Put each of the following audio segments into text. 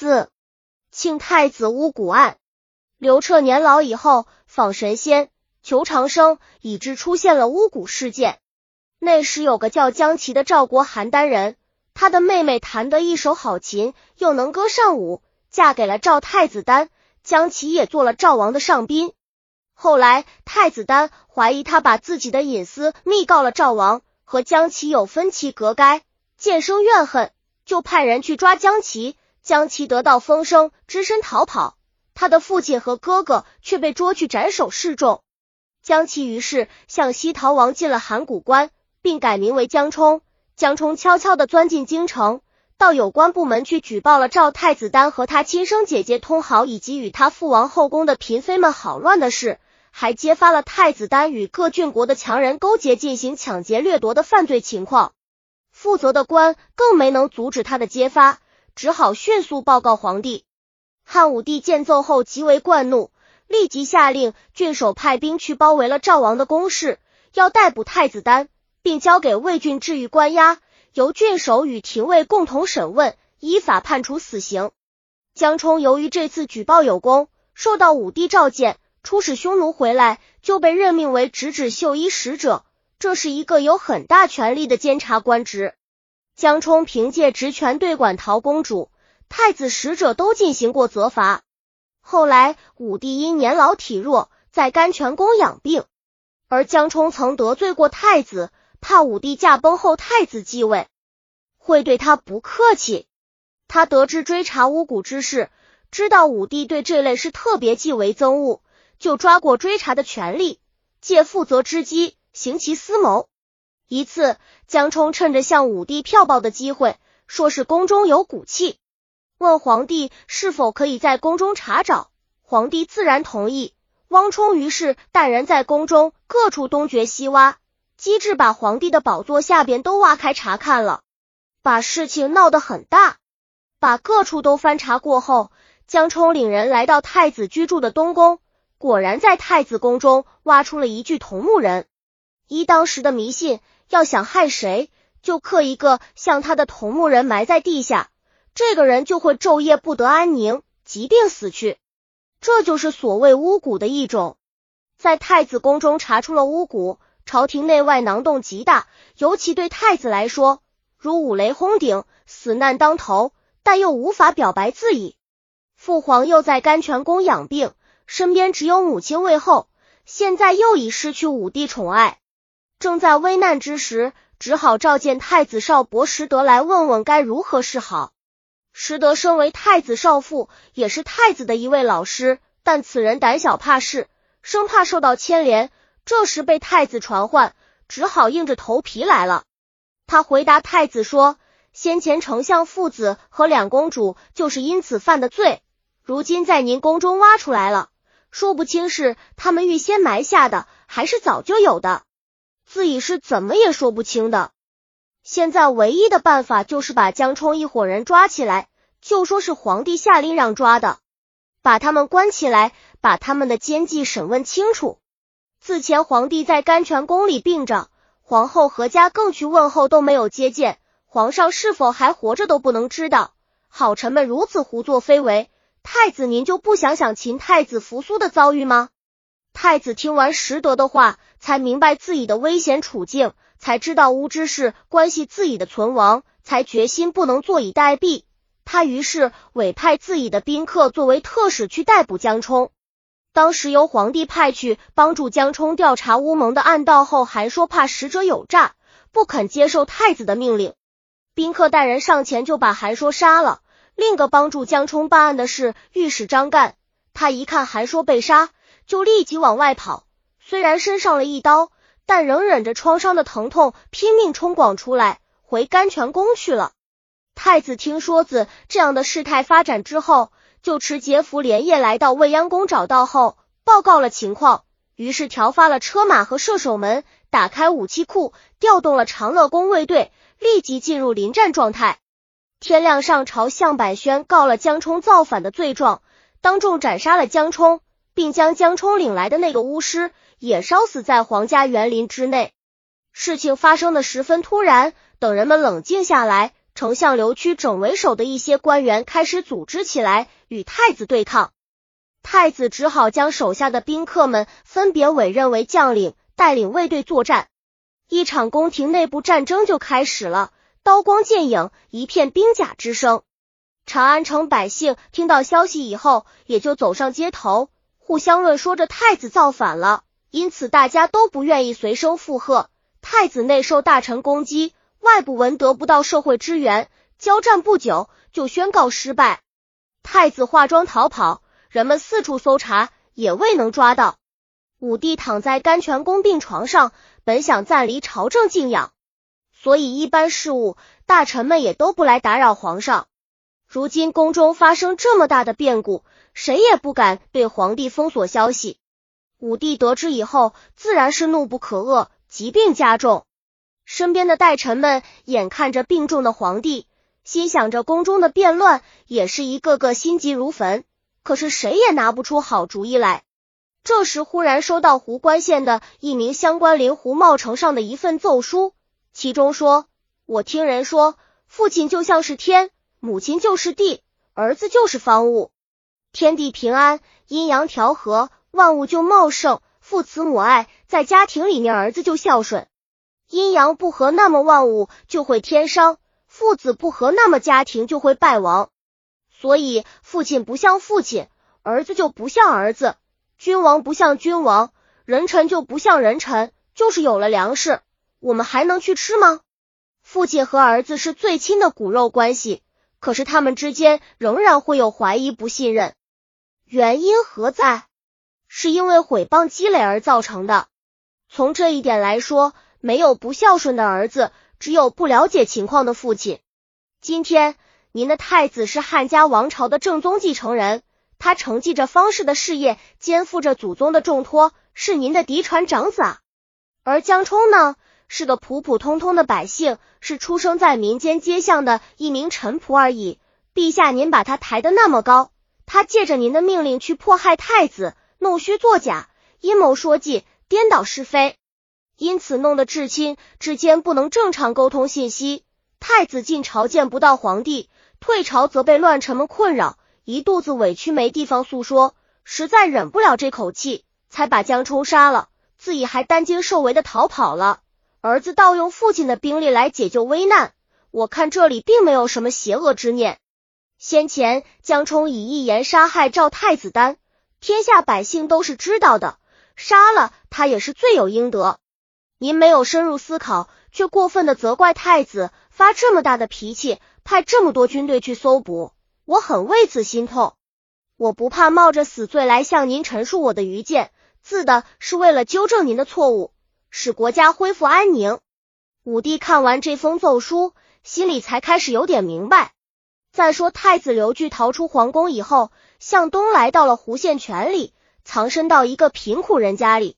四，庆太子巫蛊案。刘彻年老以后，访神仙求长生，以致出现了巫蛊事件。那时有个叫江琪的赵国邯郸人，他的妹妹弹得一手好琴，又能歌善舞，嫁给了赵太子丹。江琪也做了赵王的上宾。后来太子丹怀疑他把自己的隐私密告了赵王，和江琪有分歧隔该，渐生怨恨，就派人去抓江琪。姜琪得到风声，只身逃跑。他的父亲和哥哥却被捉去斩首示众。姜琪于是向西逃亡进了函谷关，并改名为姜冲。姜冲悄悄的钻进京城，到有关部门去举报了赵太子丹和他亲生姐姐通好，以及与他父王后宫的嫔妃们好乱的事，还揭发了太子丹与各郡国的强人勾结，进行抢劫掠夺的犯罪情况。负责的官更没能阻止他的揭发，只好迅速报告皇帝。汉武帝见奏后极为惯怒，立即下令郡守派兵去包围了赵王的宫室，要逮捕太子丹，并交给魏郡治狱关押，由郡守与廷尉共同审问，依法判处死刑。江冲由于这次举报有功，受到武帝召见，出使匈奴回来，就被任命为直指绣衣使者，这是一个有很大权力的监察官职。江冲凭借职权对管陶公主。太子使者都进行过责罚。后来武帝因年老体弱，在甘泉宫养病。而江充曾得罪过太子，怕武帝驾崩后太子继位会对他不客气。他得知追查巫蛊之事，知道武帝对这类事特别忌为憎恶，就抓过追查的权力，借负责之机行其私谋。一次，江充趁着向武帝票报的机会，说是宫中有骨气。问皇帝是否可以在宫中查找，皇帝自然同意。汪冲于是带人在宫中各处东掘西挖，机智把皇帝的宝座下边都挖开查看了，把事情闹得很大。把各处都翻查过后，江冲领人来到太子居住的东宫，果然在太子宫中挖出了一具同木人。依当时的迷信，要想害谁，就刻一个像他的同木人埋在地下。这个人就会昼夜不得安宁，疾病死去。这就是所谓巫蛊的一种。在太子宫中查出了巫蛊，朝廷内外囊动极大，尤其对太子来说，如五雷轰顶，死难当头，但又无法表白自已。父皇又在甘泉宫养病，身边只有母亲卫后，现在又已失去武帝宠爱，正在危难之时，只好召见太子少伯石德来问问该如何是好。石德身为太子少傅，也是太子的一位老师，但此人胆小怕事，生怕受到牵连。这时被太子传唤，只好硬着头皮来了。他回答太子说：“先前丞相父子和两公主就是因此犯的罪，如今在您宫中挖出来了，说不清是他们预先埋下的，还是早就有的，自己是怎么也说不清的。”现在唯一的办法就是把江冲一伙人抓起来，就说是皇帝下令让抓的，把他们关起来，把他们的奸计审问清楚。自前皇帝在甘泉宫里病着，皇后何家更去问候都没有接见，皇上是否还活着都不能知道。好臣们如此胡作非为，太子您就不想想秦太子扶苏的遭遇吗？太子听完石德的话，才明白自己的危险处境。才知道巫之事关系自己的存亡，才决心不能坐以待毙。他于是委派自己的宾客作为特使去逮捕江冲。当时由皇帝派去帮助江冲调查乌蒙的暗道后，还说怕使者有诈，不肯接受太子的命令。宾客带人上前就把韩说杀了。另个帮助江冲办案的是御史张干，他一看韩说被杀，就立即往外跑，虽然身上了一刀。但仍忍着创伤的疼痛，拼命冲广出来，回甘泉宫去了。太子听说子这样的事态发展之后，就持节符连夜来到未央宫，找到后报告了情况，于是调发了车马和射手们，打开武器库，调动了长乐宫卫队，立即进入临战状态。天亮上朝向百宣告了江冲造反的罪状，当众斩杀了江冲，并将江冲领来的那个巫师。也烧死在皇家园林之内。事情发生的十分突然，等人们冷静下来，丞相刘屈整为首的一些官员开始组织起来与太子对抗。太子只好将手下的宾客们分别委任为将领，带领卫队作战。一场宫廷内部战争就开始了，刀光剑影，一片兵甲之声。长安城百姓听到消息以后，也就走上街头，互相论说着太子造反了。因此，大家都不愿意随声附和。太子内受大臣攻击，外部闻得不到社会支援，交战不久就宣告失败。太子化妆逃跑。人们四处搜查，也未能抓到。武帝躺在甘泉宫病床上，本想暂离朝政静养，所以一般事务大臣们也都不来打扰皇上。如今宫中发生这么大的变故，谁也不敢对皇帝封锁消息。武帝得知以后，自然是怒不可遏，疾病加重。身边的大臣们眼看着病重的皇帝，心想着宫中的变乱，也是一个个心急如焚。可是谁也拿不出好主意来。这时，忽然收到湖关县的一名乡官林湖茂呈上的一份奏书，其中说：“我听人说，父亲就像是天，母亲就是地，儿子就是方物。天地平安，阴阳调和，万物就茂盛；父慈母爱，在家庭里面，儿子就孝顺。阴阳不和，那么万物就会天伤；父子不和，那么家庭就会败亡。”所以，父亲不像父亲，儿子就不像儿子；君王不像君王，人臣就不像人臣。就是有了粮食，我们还能去吃吗？父亲和儿子是最亲的骨肉关系，可是他们之间仍然会有怀疑、不信任。原因何在？是因为毁谤积累而造成的。从这一点来说，没有不孝顺的儿子，只有不了解情况的父亲。今天。您的太子是汉家王朝的正宗继承人，他承继着方氏的事业，肩负着祖宗的重托，是您的嫡传长子啊。而江冲呢，是个普普通通的百姓，是出生在民间街巷的一名臣仆而已。陛下，您把他抬得那么高，他借着您的命令去迫害太子，弄虚作假，阴谋说计，颠倒是非，因此弄得至亲之间不能正常沟通信息。太子进朝见不到皇帝。退朝则被乱臣们困扰，一肚子委屈没地方诉说，实在忍不了这口气，才把江冲杀了，自己还担惊受怕的逃跑了。儿子盗用父亲的兵力来解救危难，我看这里并没有什么邪恶之念。先前江冲以一言杀害赵太子丹，天下百姓都是知道的，杀了他也是罪有应得。您没有深入思考，却过分的责怪太子，发这么大的脾气。派这么多军队去搜捕，我很为此心痛。我不怕冒着死罪来向您陈述我的愚见，自的是为了纠正您的错误，使国家恢复安宁。武帝看完这封奏书，心里才开始有点明白。再说太子刘据逃出皇宫以后，向东来到了湖县泉里，藏身到一个贫苦人家里。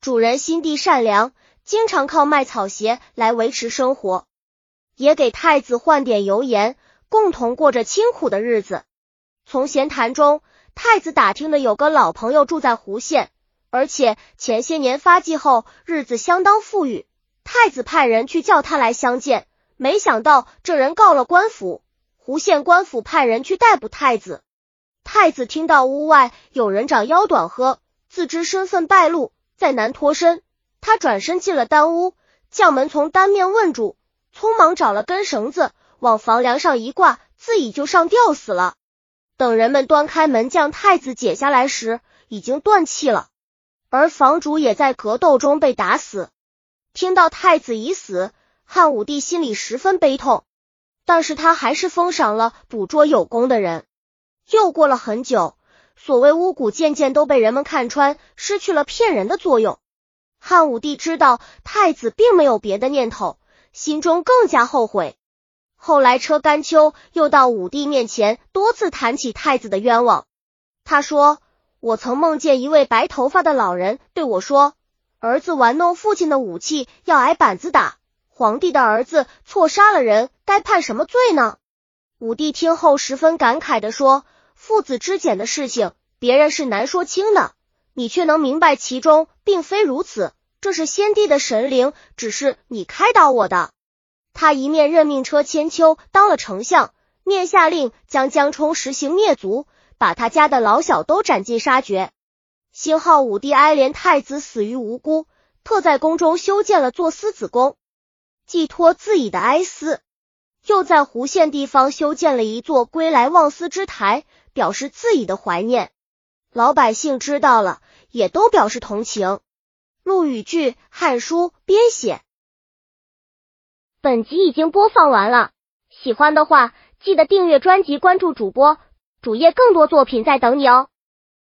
主人心地善良，经常靠卖草鞋来维持生活。也给太子换点油盐，共同过着清苦的日子。从闲谈中，太子打听的有个老朋友住在湖县，而且前些年发迹后，日子相当富裕。太子派人去叫他来相见，没想到这人告了官府，湖县官府派人去逮捕太子。太子听到屋外有人长腰短喝，自知身份败露，再难脱身，他转身进了丹屋，将门从单面问住。匆忙找了根绳子，往房梁上一挂，自己就上吊死了。等人们端开门将太子解下来时，已经断气了。而房主也在格斗中被打死。听到太子已死，汉武帝心里十分悲痛，但是他还是封赏了捕捉有功的人。又过了很久，所谓巫蛊渐渐都被人们看穿，失去了骗人的作用。汉武帝知道太子并没有别的念头。心中更加后悔。后来，车甘秋又到武帝面前，多次谈起太子的冤枉。他说：“我曾梦见一位白头发的老人对我说，儿子玩弄父亲的武器，要挨板子打。皇帝的儿子错杀了人，该判什么罪呢？”武帝听后十分感慨的说：“父子之间的事情，别人是难说清的，你却能明白其中，并非如此。”这是先帝的神灵，只是你开导我的。他一面任命车千秋当了丞相，面下令将江充实行灭族，把他家的老小都斩尽杀绝。兴号武帝哀怜太子死于无辜，特在宫中修建了座思子宫，寄托自己的哀思；又在湖县地方修建了一座归来望思之台，表示自己的怀念。老百姓知道了，也都表示同情。陆羽句《汉书》编写。本集已经播放完了，喜欢的话记得订阅专辑，关注主播主页，更多作品在等你哦。